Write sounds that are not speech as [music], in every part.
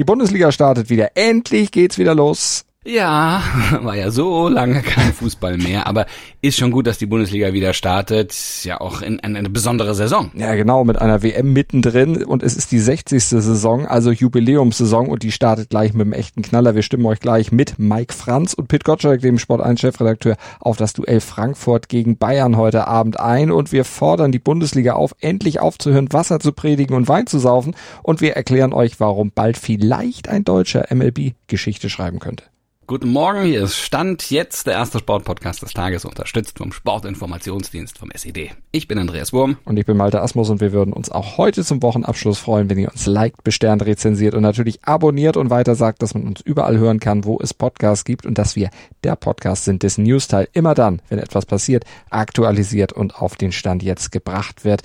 Die Bundesliga startet wieder. Endlich geht's wieder los. Ja, [laughs] war ja so lange kein Fußball mehr, aber ist schon gut, dass die Bundesliga wieder startet. Ja, auch in, in eine besondere Saison. Ja, genau, mit einer WM mittendrin und es ist die 60. Saison, also Jubiläumssaison und die startet gleich mit einem echten Knaller. Wir stimmen euch gleich mit Mike Franz und Pit Gottschalk, dem Sport 1 Chefredakteur, auf das Duell Frankfurt gegen Bayern heute Abend ein und wir fordern die Bundesliga auf, endlich aufzuhören, Wasser zu predigen und Wein zu saufen und wir erklären euch, warum bald vielleicht ein Deutscher MLB Geschichte schreiben könnte. Guten Morgen, hier ist Stand jetzt der erste Sportpodcast des Tages, unterstützt vom Sportinformationsdienst vom SED. Ich bin Andreas Wurm. Und ich bin Malte Asmus und wir würden uns auch heute zum Wochenabschluss freuen, wenn ihr uns liked, besternt, rezensiert und natürlich abonniert und weiter sagt, dass man uns überall hören kann, wo es Podcasts gibt und dass wir der Podcast sind, dessen Newsteil immer dann, wenn etwas passiert, aktualisiert und auf den Stand jetzt gebracht wird.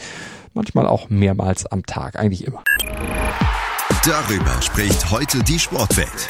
Manchmal auch mehrmals am Tag, eigentlich immer. Darüber spricht heute die Sportwelt.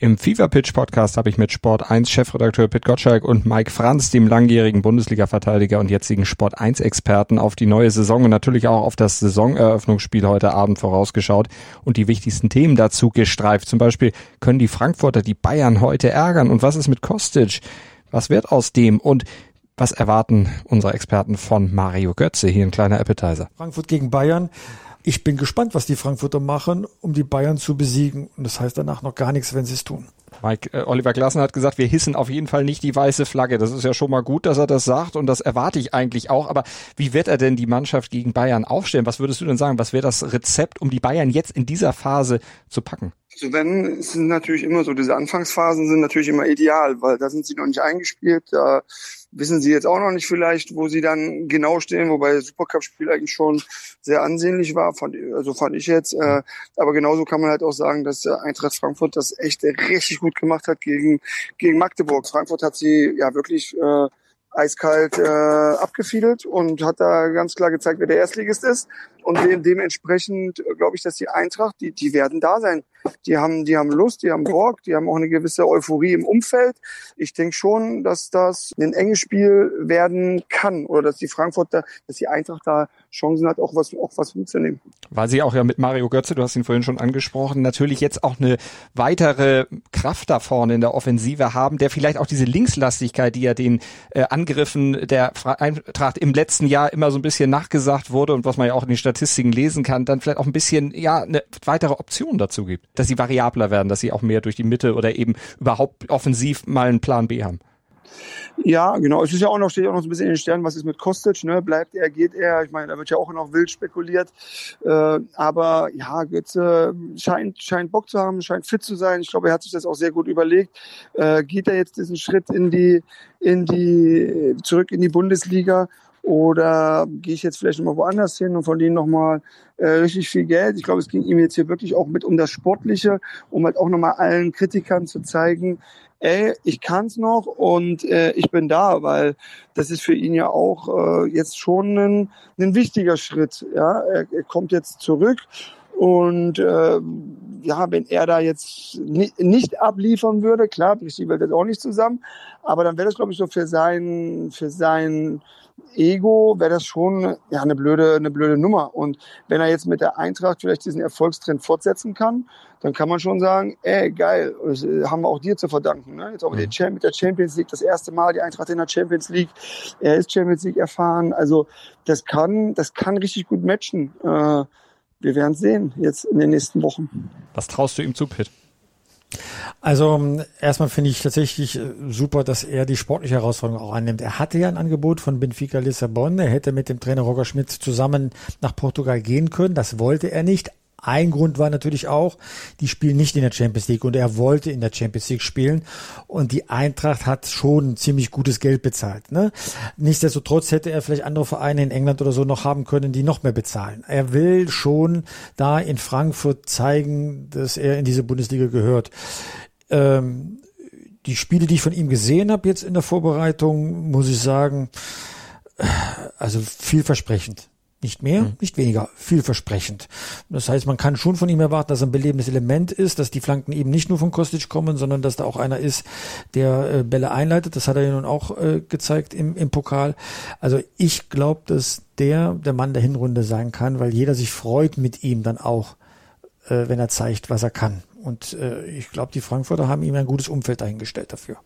Im FIFA Pitch Podcast habe ich mit Sport 1 Chefredakteur Pit Gottschalk und Mike Franz, dem langjährigen Bundesliga-Verteidiger und jetzigen Sport 1 Experten, auf die neue Saison und natürlich auch auf das Saisoneröffnungsspiel heute Abend vorausgeschaut und die wichtigsten Themen dazu gestreift. Zum Beispiel können die Frankfurter die Bayern heute ärgern und was ist mit Kostic? Was wird aus dem? Und was erwarten unsere Experten von Mario Götze? Hier ein kleiner Appetizer. Frankfurt gegen Bayern. Ich bin gespannt, was die Frankfurter machen, um die Bayern zu besiegen. Und das heißt danach noch gar nichts, wenn sie es tun. Mike, äh, Oliver Glasner hat gesagt, wir hissen auf jeden Fall nicht die weiße Flagge. Das ist ja schon mal gut, dass er das sagt und das erwarte ich eigentlich auch. Aber wie wird er denn die Mannschaft gegen Bayern aufstellen? Was würdest du denn sagen? Was wäre das Rezept, um die Bayern jetzt in dieser Phase zu packen? Also wenn, es sind natürlich immer so, diese Anfangsphasen sind natürlich immer ideal, weil da sind sie noch nicht eingespielt, da wissen sie jetzt auch noch nicht vielleicht, wo sie dann genau stehen, wobei das Supercup-Spiel eigentlich schon sehr ansehnlich war, fand, also fand ich jetzt. Äh, aber genauso kann man halt auch sagen, dass der Eintracht Frankfurt das echt richtig gut gemacht hat gegen, gegen Magdeburg. Frankfurt hat sie ja wirklich äh, eiskalt äh, abgefiedelt und hat da ganz klar gezeigt, wer der Erstligist ist. Und de dementsprechend glaube ich, dass die Eintracht, die, die werden da sein. Die haben, die haben Lust, die haben Bock, die haben auch eine gewisse Euphorie im Umfeld. Ich denke schon, dass das ein enges Spiel werden kann oder dass die Frankfurter, dass die Eintracht da Chancen hat, auch was, auch was mitzunehmen. Weil sie auch ja mit Mario Götze, du hast ihn vorhin schon angesprochen, natürlich jetzt auch eine weitere Kraft da vorne in der Offensive haben, der vielleicht auch diese Linkslastigkeit, die ja den äh, Angriffen der Eintracht im letzten Jahr immer so ein bisschen nachgesagt wurde und was man ja auch in den Statistiken lesen kann, dann vielleicht auch ein bisschen, ja, eine weitere Option dazu gibt dass sie variabler werden, dass sie auch mehr durch die Mitte oder eben überhaupt offensiv mal einen Plan B haben. Ja, genau. Es ist ja auch noch, steht auch noch so ein bisschen in den Sternen, was ist mit Kostic, ne? Bleibt er, geht er? Ich meine, da wird ja auch noch wild spekuliert. Äh, aber ja, Götze scheint, scheint Bock zu haben, scheint fit zu sein. Ich glaube, er hat sich das auch sehr gut überlegt. Äh, geht er jetzt diesen Schritt in die, in die, zurück in die Bundesliga? Oder gehe ich jetzt vielleicht nochmal woanders hin und verdiene nochmal äh, richtig viel Geld? Ich glaube, es ging ihm jetzt hier wirklich auch mit um das Sportliche, um halt auch nochmal allen Kritikern zu zeigen, ey, ich kann's noch und äh, ich bin da, weil das ist für ihn ja auch äh, jetzt schon ein, ein wichtiger Schritt. Ja, er, er kommt jetzt zurück und äh, ja, wenn er da jetzt nicht, nicht abliefern würde, klar, bricht die Welt jetzt auch nicht zusammen, aber dann wäre das, glaube ich, so für sein, für sein Ego wäre das schon ja eine blöde, eine blöde Nummer. Und wenn er jetzt mit der Eintracht vielleicht diesen Erfolgstrend fortsetzen kann, dann kann man schon sagen, ey, geil, das äh, haben wir auch dir zu verdanken. Ne? Jetzt auch mit, mhm. mit der Champions League, das erste Mal die Eintracht in der Champions League. Er ist Champions League erfahren. Also das kann, das kann richtig gut matchen. Äh, wir werden sehen jetzt in den nächsten Wochen. Was traust du ihm zu, Pitt? Also ähm, erstmal finde ich tatsächlich äh, super, dass er die sportliche Herausforderung auch annimmt. Er hatte ja ein Angebot von Benfica Lissabon. Er hätte mit dem Trainer Roger Schmidt zusammen nach Portugal gehen können. Das wollte er nicht. Ein Grund war natürlich auch, die spielen nicht in der Champions League und er wollte in der Champions League spielen und die Eintracht hat schon ziemlich gutes Geld bezahlt. Ne? Nichtsdestotrotz hätte er vielleicht andere Vereine in England oder so noch haben können, die noch mehr bezahlen. Er will schon da in Frankfurt zeigen, dass er in diese Bundesliga gehört. Ähm, die Spiele, die ich von ihm gesehen habe jetzt in der Vorbereitung, muss ich sagen, also vielversprechend Nicht mehr, mhm. nicht weniger, vielversprechend. Das heißt, man kann schon von ihm erwarten, dass er ein belebendes Element ist, dass die Flanken eben nicht nur von Kostic kommen, sondern dass da auch einer ist, der äh, Bälle einleitet. Das hat er ja nun auch äh, gezeigt im, im Pokal. Also ich glaube, dass der der Mann der Hinrunde sein kann, weil jeder sich freut mit ihm dann auch, äh, wenn er zeigt, was er kann. Und äh, ich glaube, die Frankfurter haben ihm ein gutes Umfeld dahingestellt dafür.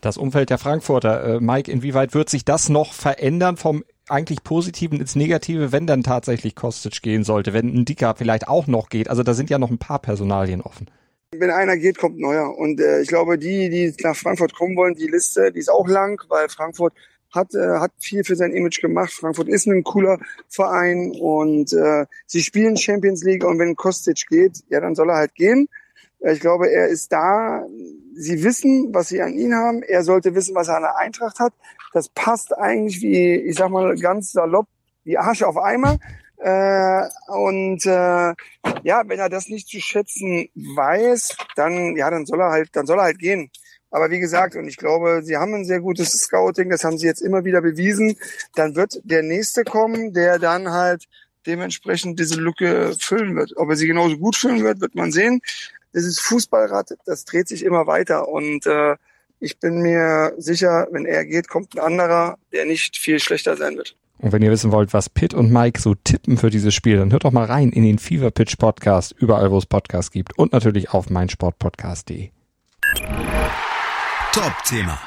Das Umfeld der Frankfurter. Äh, Mike, inwieweit wird sich das noch verändern vom eigentlich Positiven ins Negative, wenn dann tatsächlich Kostic gehen sollte, wenn ein Dicker vielleicht auch noch geht. Also da sind ja noch ein paar Personalien offen. Wenn einer geht, kommt neuer. Und äh, ich glaube, die, die nach Frankfurt kommen wollen, die Liste, die ist auch lang, weil Frankfurt hat, äh, hat viel für sein Image gemacht. Frankfurt ist ein cooler Verein und äh, sie spielen Champions League und wenn Kostic geht, ja, dann soll er halt gehen. Ich glaube, er ist da. Sie wissen, was sie an ihn haben. Er sollte wissen, was er an der Eintracht hat. Das passt eigentlich wie, ich sag mal ganz salopp, wie Arsch auf Eimer. Äh, und äh, ja, wenn er das nicht zu schätzen weiß, dann ja, dann soll er halt, dann soll er halt gehen. Aber wie gesagt, und ich glaube, sie haben ein sehr gutes Scouting, das haben sie jetzt immer wieder bewiesen. Dann wird der nächste kommen, der dann halt dementsprechend diese Lücke füllen wird. Ob er sie genauso gut füllen wird, wird man sehen. Das ist Fußballrad, das dreht sich immer weiter und äh, ich bin mir sicher, wenn er geht, kommt ein anderer, der nicht viel schlechter sein wird. Und wenn ihr wissen wollt, was Pitt und Mike so tippen für dieses Spiel, dann hört doch mal rein in den Fever Pitch Podcast, überall wo es Podcasts gibt und natürlich auf meinsportpodcast.de. Top-Thema.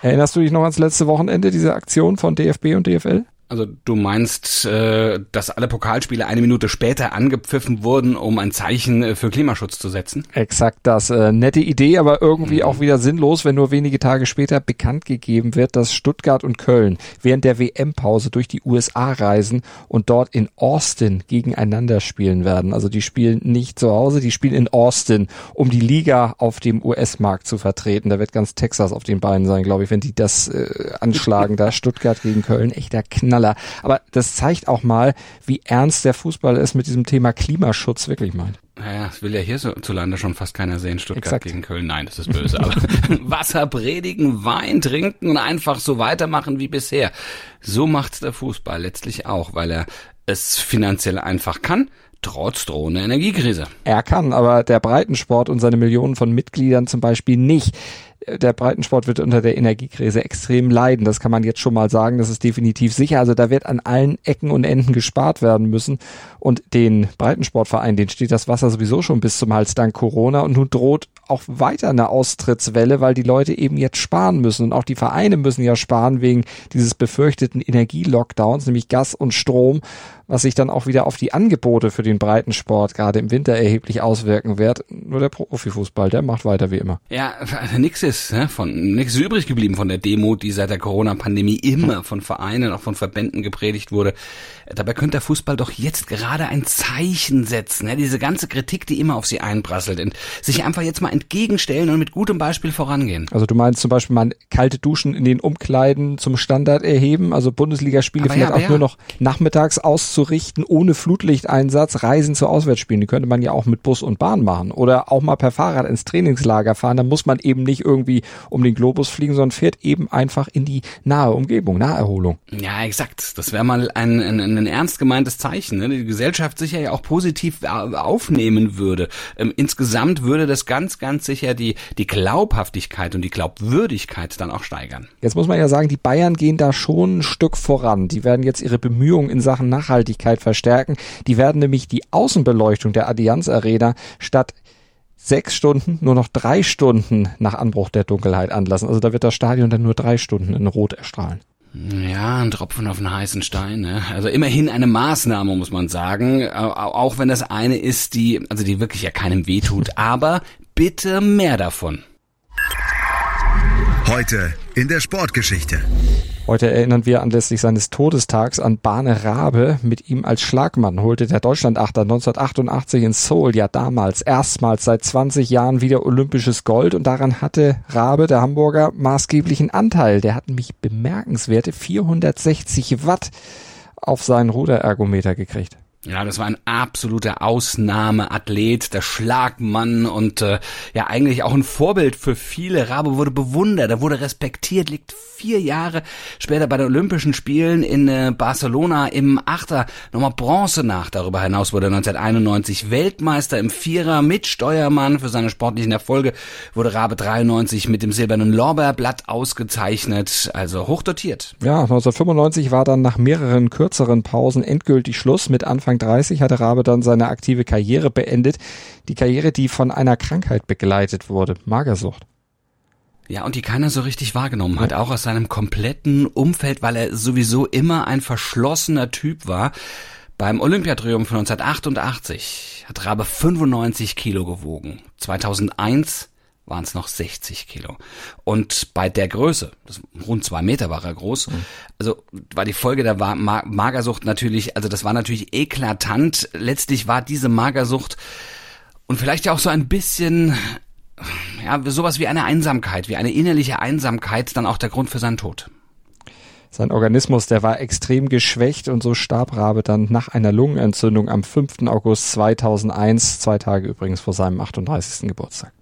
Erinnerst du dich noch ans letzte Wochenende, diese Aktion von DFB und DFL? Also du meinst, äh, dass alle Pokalspiele eine Minute später angepfiffen wurden, um ein Zeichen äh, für Klimaschutz zu setzen? Exakt das. Äh, nette Idee, aber irgendwie mhm. auch wieder sinnlos, wenn nur wenige Tage später bekannt gegeben wird, dass Stuttgart und Köln während der WM-Pause durch die USA reisen und dort in Austin gegeneinander spielen werden. Also die spielen nicht zu Hause, die spielen in Austin, um die Liga auf dem US-Markt zu vertreten. Da wird ganz Texas auf den Beinen sein, glaube ich, wenn die das äh, anschlagen. da Stuttgart gegen Köln, echter Knall. Knaller. Aber das zeigt auch mal, wie ernst der Fußball es mit diesem Thema Klimaschutz wirklich meint. Naja, das will ja hier so zu Lande schon fast keiner sehen. Stuttgart Exakt. gegen Köln. Nein, das ist böse. Aber [laughs] Wasser predigen, Wein trinken und einfach so weitermachen wie bisher. So macht's der Fußball letztlich auch, weil er es finanziell einfach kann trotz drohender Energiekrise. Er kann, aber der Breitensport und seine Millionen von Mitgliedern zum Beispiel nicht der Breitensport wird unter der Energiekrise extrem leiden. Das kann man jetzt schon mal sagen. Das ist definitiv sicher. Also da wird an allen Ecken und Enden gespart werden müssen. Und den Breitensportverein, den steht das Wasser sowieso schon bis zum Hals dank Corona. Und nun droht auch weiter eine Austrittswelle, weil die Leute eben jetzt sparen müssen. Und auch die Vereine müssen ja sparen wegen dieses befürchteten Energielockdowns, nämlich Gas und Strom was sich dann auch wieder auf die Angebote für den Breitensport gerade im Winter erheblich auswirken wird. Nur der Profifußball, der macht weiter wie immer. Ja, nix ist ne, von nix ist übrig geblieben von der Demo, die seit der Corona-Pandemie immer von Vereinen, auch von Verbänden gepredigt wurde. Dabei könnte der Fußball doch jetzt gerade ein Zeichen setzen. Ne? Diese ganze Kritik, die immer auf sie einprasselt, und sich einfach jetzt mal entgegenstellen und mit gutem Beispiel vorangehen. Also du meinst zum Beispiel mal kalte Duschen in den Umkleiden zum Standard erheben, also Bundesligaspiele vielleicht ja, auch ja. nur noch nachmittags aus auszurichten ohne Flutlichteinsatz Reisen zu Auswärtsspielen. Die könnte man ja auch mit Bus und Bahn machen oder auch mal per Fahrrad ins Trainingslager fahren. Da muss man eben nicht irgendwie um den Globus fliegen, sondern fährt eben einfach in die nahe Umgebung, Naherholung. Ja, exakt. Das wäre mal ein, ein, ein ernst gemeintes Zeichen, ne? die Gesellschaft sicher ja auch positiv aufnehmen würde. Ähm, insgesamt würde das ganz, ganz sicher die, die Glaubhaftigkeit und die Glaubwürdigkeit dann auch steigern. Jetzt muss man ja sagen, die Bayern gehen da schon ein Stück voran. Die werden jetzt ihre Bemühungen in Sachen Nachhaltigkeit Nachhaltigkeit verstärken. Die werden nämlich die Außenbeleuchtung der Allianz Arena statt sechs Stunden nur noch drei Stunden nach Anbruch der Dunkelheit anlassen. Also da wird das Stadion dann nur drei Stunden in Rot erstrahlen. Ja, ein Tropfen auf einen heißen Stein. Ne? Also immerhin eine Maßnahme, muss man sagen. Auch wenn das eine ist, die, also die wirklich ja keinem wehtut. Aber bitte mehr davon. Heute in der Sportgeschichte. Heute erinnern wir anlässlich seines Todestags an Bane Rabe. Mit ihm als Schlagmann holte der Deutschlandachter 1988 in Seoul ja damals erstmals seit 20 Jahren wieder olympisches Gold und daran hatte Rabe, der Hamburger, maßgeblichen Anteil. Der hat nämlich bemerkenswerte 460 Watt auf seinen Ruderergometer gekriegt. Ja, das war ein absoluter Ausnahmeathlet, der Schlagmann und äh, ja eigentlich auch ein Vorbild für viele. Rabe wurde bewundert, er wurde respektiert, liegt vier Jahre später bei den Olympischen Spielen in äh, Barcelona im Achter nochmal Bronze nach. Darüber hinaus wurde 1991 Weltmeister im Vierer mit Steuermann für seine sportlichen Erfolge, wurde Rabe 93 mit dem silbernen Lorbeerblatt ausgezeichnet, also hochdotiert. Ja, 1995 war dann nach mehreren kürzeren Pausen endgültig Schluss mit Anfang Anfang 30 hatte Rabe dann seine aktive Karriere beendet. Die Karriere, die von einer Krankheit begleitet wurde, Magersucht. Ja, und die keiner so richtig wahrgenommen hat, auch aus seinem kompletten Umfeld, weil er sowieso immer ein verschlossener Typ war. Beim Olympiatriumph 1988 hat Rabe 95 Kilo gewogen. 2001 waren es noch 60 Kilo. Und bei der Größe, das, rund zwei Meter war er groß, mhm. also war die Folge der Magersucht natürlich, also das war natürlich eklatant. Letztlich war diese Magersucht und vielleicht ja auch so ein bisschen, ja, sowas wie eine Einsamkeit, wie eine innerliche Einsamkeit, dann auch der Grund für seinen Tod. Sein Organismus, der war extrem geschwächt und so starb Rabe dann nach einer Lungenentzündung am 5. August 2001, zwei Tage übrigens vor seinem 38. Geburtstag.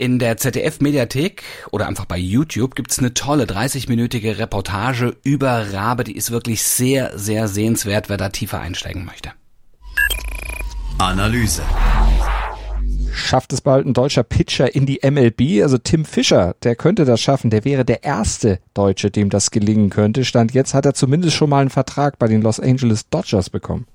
In der ZDF-Mediathek oder einfach bei YouTube gibt's eine tolle 30-minütige Reportage über Rabe. Die ist wirklich sehr, sehr sehenswert, wer da tiefer einsteigen möchte. Analyse. Schafft es bald ein deutscher Pitcher in die MLB? Also Tim Fischer, der könnte das schaffen. Der wäre der erste Deutsche, dem das gelingen könnte. Stand jetzt hat er zumindest schon mal einen Vertrag bei den Los Angeles Dodgers bekommen.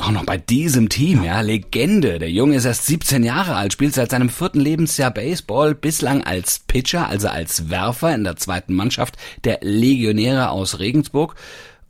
Auch noch bei diesem Team, ja, Legende. Der Junge ist erst 17 Jahre alt, spielt seit seinem vierten Lebensjahr Baseball, bislang als Pitcher, also als Werfer in der zweiten Mannschaft der Legionäre aus Regensburg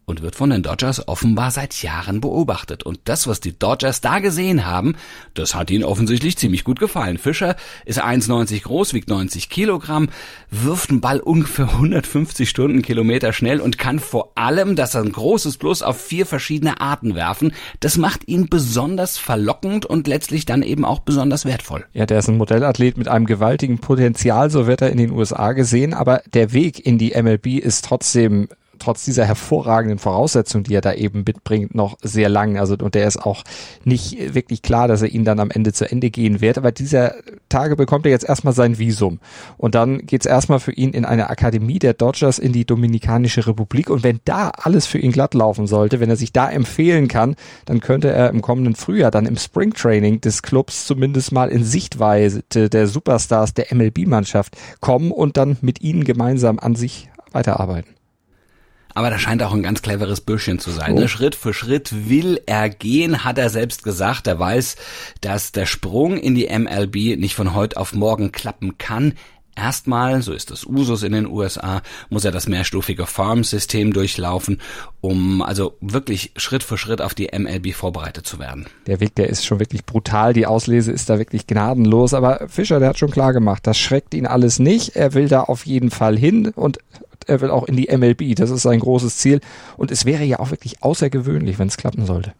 und wird von den Dodgers offenbar seit Jahren beobachtet. Und das, was die Dodgers da gesehen haben, das hat ihnen offensichtlich ziemlich gut gefallen. Fischer ist 1,90 groß, wiegt 90 Kilogramm, wirft einen Ball ungefähr 150 Stundenkilometer schnell und kann vor allem, dass er ein großes Plus auf vier verschiedene Arten werfen. Das macht ihn besonders verlockend und letztlich dann eben auch besonders wertvoll. Ja, der ist ein Modellathlet mit einem gewaltigen Potenzial, so wird er in den USA gesehen, aber der Weg in die MLB ist trotzdem trotz dieser hervorragenden Voraussetzungen, die er da eben mitbringt, noch sehr lang. Also und der ist auch nicht wirklich klar, dass er ihn dann am Ende zu Ende gehen wird. Aber dieser Tage bekommt er jetzt erstmal sein Visum. Und dann geht's erstmal für ihn in eine Akademie der Dodgers in die Dominikanische Republik. Und wenn da alles für ihn glatt laufen sollte, wenn er sich da empfehlen kann, dann könnte er im kommenden Frühjahr dann im Springtraining des Clubs zumindest mal in Sichtweise der Superstars der MLB-Mannschaft kommen und dann mit ihnen gemeinsam an sich weiterarbeiten. Aber da scheint auch ein ganz cleveres Bürschchen zu sein. Oh. Schritt für Schritt will er gehen, hat er selbst gesagt. Er weiß, dass der Sprung in die MLB nicht von heute auf morgen klappen kann. Erstmal, so ist das Usus in den USA, muss er das mehrstufige Farm-System durchlaufen, um also wirklich Schritt für Schritt auf die MLB vorbereitet zu werden. Der Weg, der ist schon wirklich brutal. Die Auslese ist da wirklich gnadenlos. Aber Fischer, der hat schon klar gemacht, das schreckt ihn alles nicht. Er will da auf jeden Fall hin und er will auch in die MLB. Das ist sein großes Ziel. Und es wäre ja auch wirklich außergewöhnlich, wenn es klappen sollte.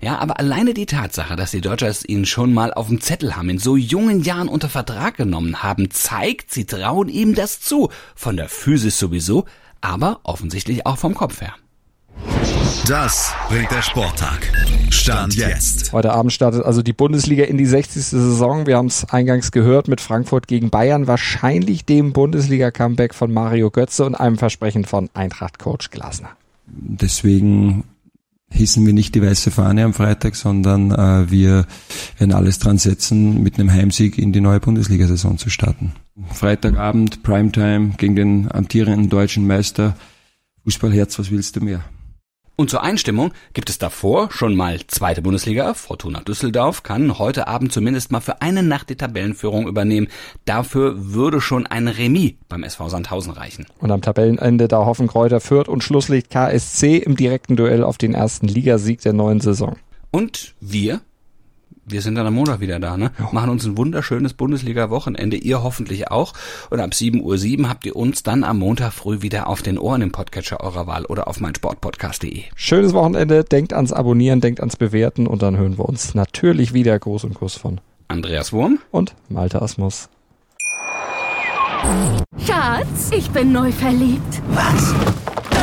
Ja, aber alleine die Tatsache, dass die Dodgers ihn schon mal auf dem Zettel haben, in so jungen Jahren unter Vertrag genommen haben, zeigt, sie trauen ihm das zu. Von der Physis sowieso, aber offensichtlich auch vom Kopf her. Das bringt der Sporttag. Stand jetzt. Heute Abend startet also die Bundesliga in die 60. Saison. Wir haben es eingangs gehört mit Frankfurt gegen Bayern. Wahrscheinlich dem Bundesliga-Comeback von Mario Götze und einem Versprechen von Eintracht-Coach Glasner. Deswegen hissen wir nicht die weiße Fahne am Freitag, sondern äh, wir werden alles dran setzen, mit einem Heimsieg in die neue Bundesliga-Saison zu starten. Freitagabend, Primetime gegen den amtierenden deutschen Meister. Fußballherz, was willst du mehr? Und zur Einstimmung gibt es davor schon mal zweite Bundesliga. Fortuna Düsseldorf kann heute Abend zumindest mal für eine Nacht die Tabellenführung übernehmen. Dafür würde schon ein Remis beim SV Sandhausen reichen. Und am Tabellenende da hoffen Kräuter Fürth und Schlusslicht KSC im direkten Duell auf den ersten Ligasieg der neuen Saison. Und wir wir sind dann am Montag wieder da, ne? Ja. Machen uns ein wunderschönes Bundesliga-Wochenende, ihr hoffentlich auch. Und ab 7.07 Uhr habt ihr uns dann am Montag früh wieder auf den Ohren im Podcatcher eurer Wahl oder auf meinsportpodcast.de. Schönes Wochenende, denkt ans Abonnieren, denkt ans Bewerten und dann hören wir uns natürlich wieder. Groß und Kuss von Andreas Wurm und Malte Asmus. Schatz, ich bin neu verliebt. Was?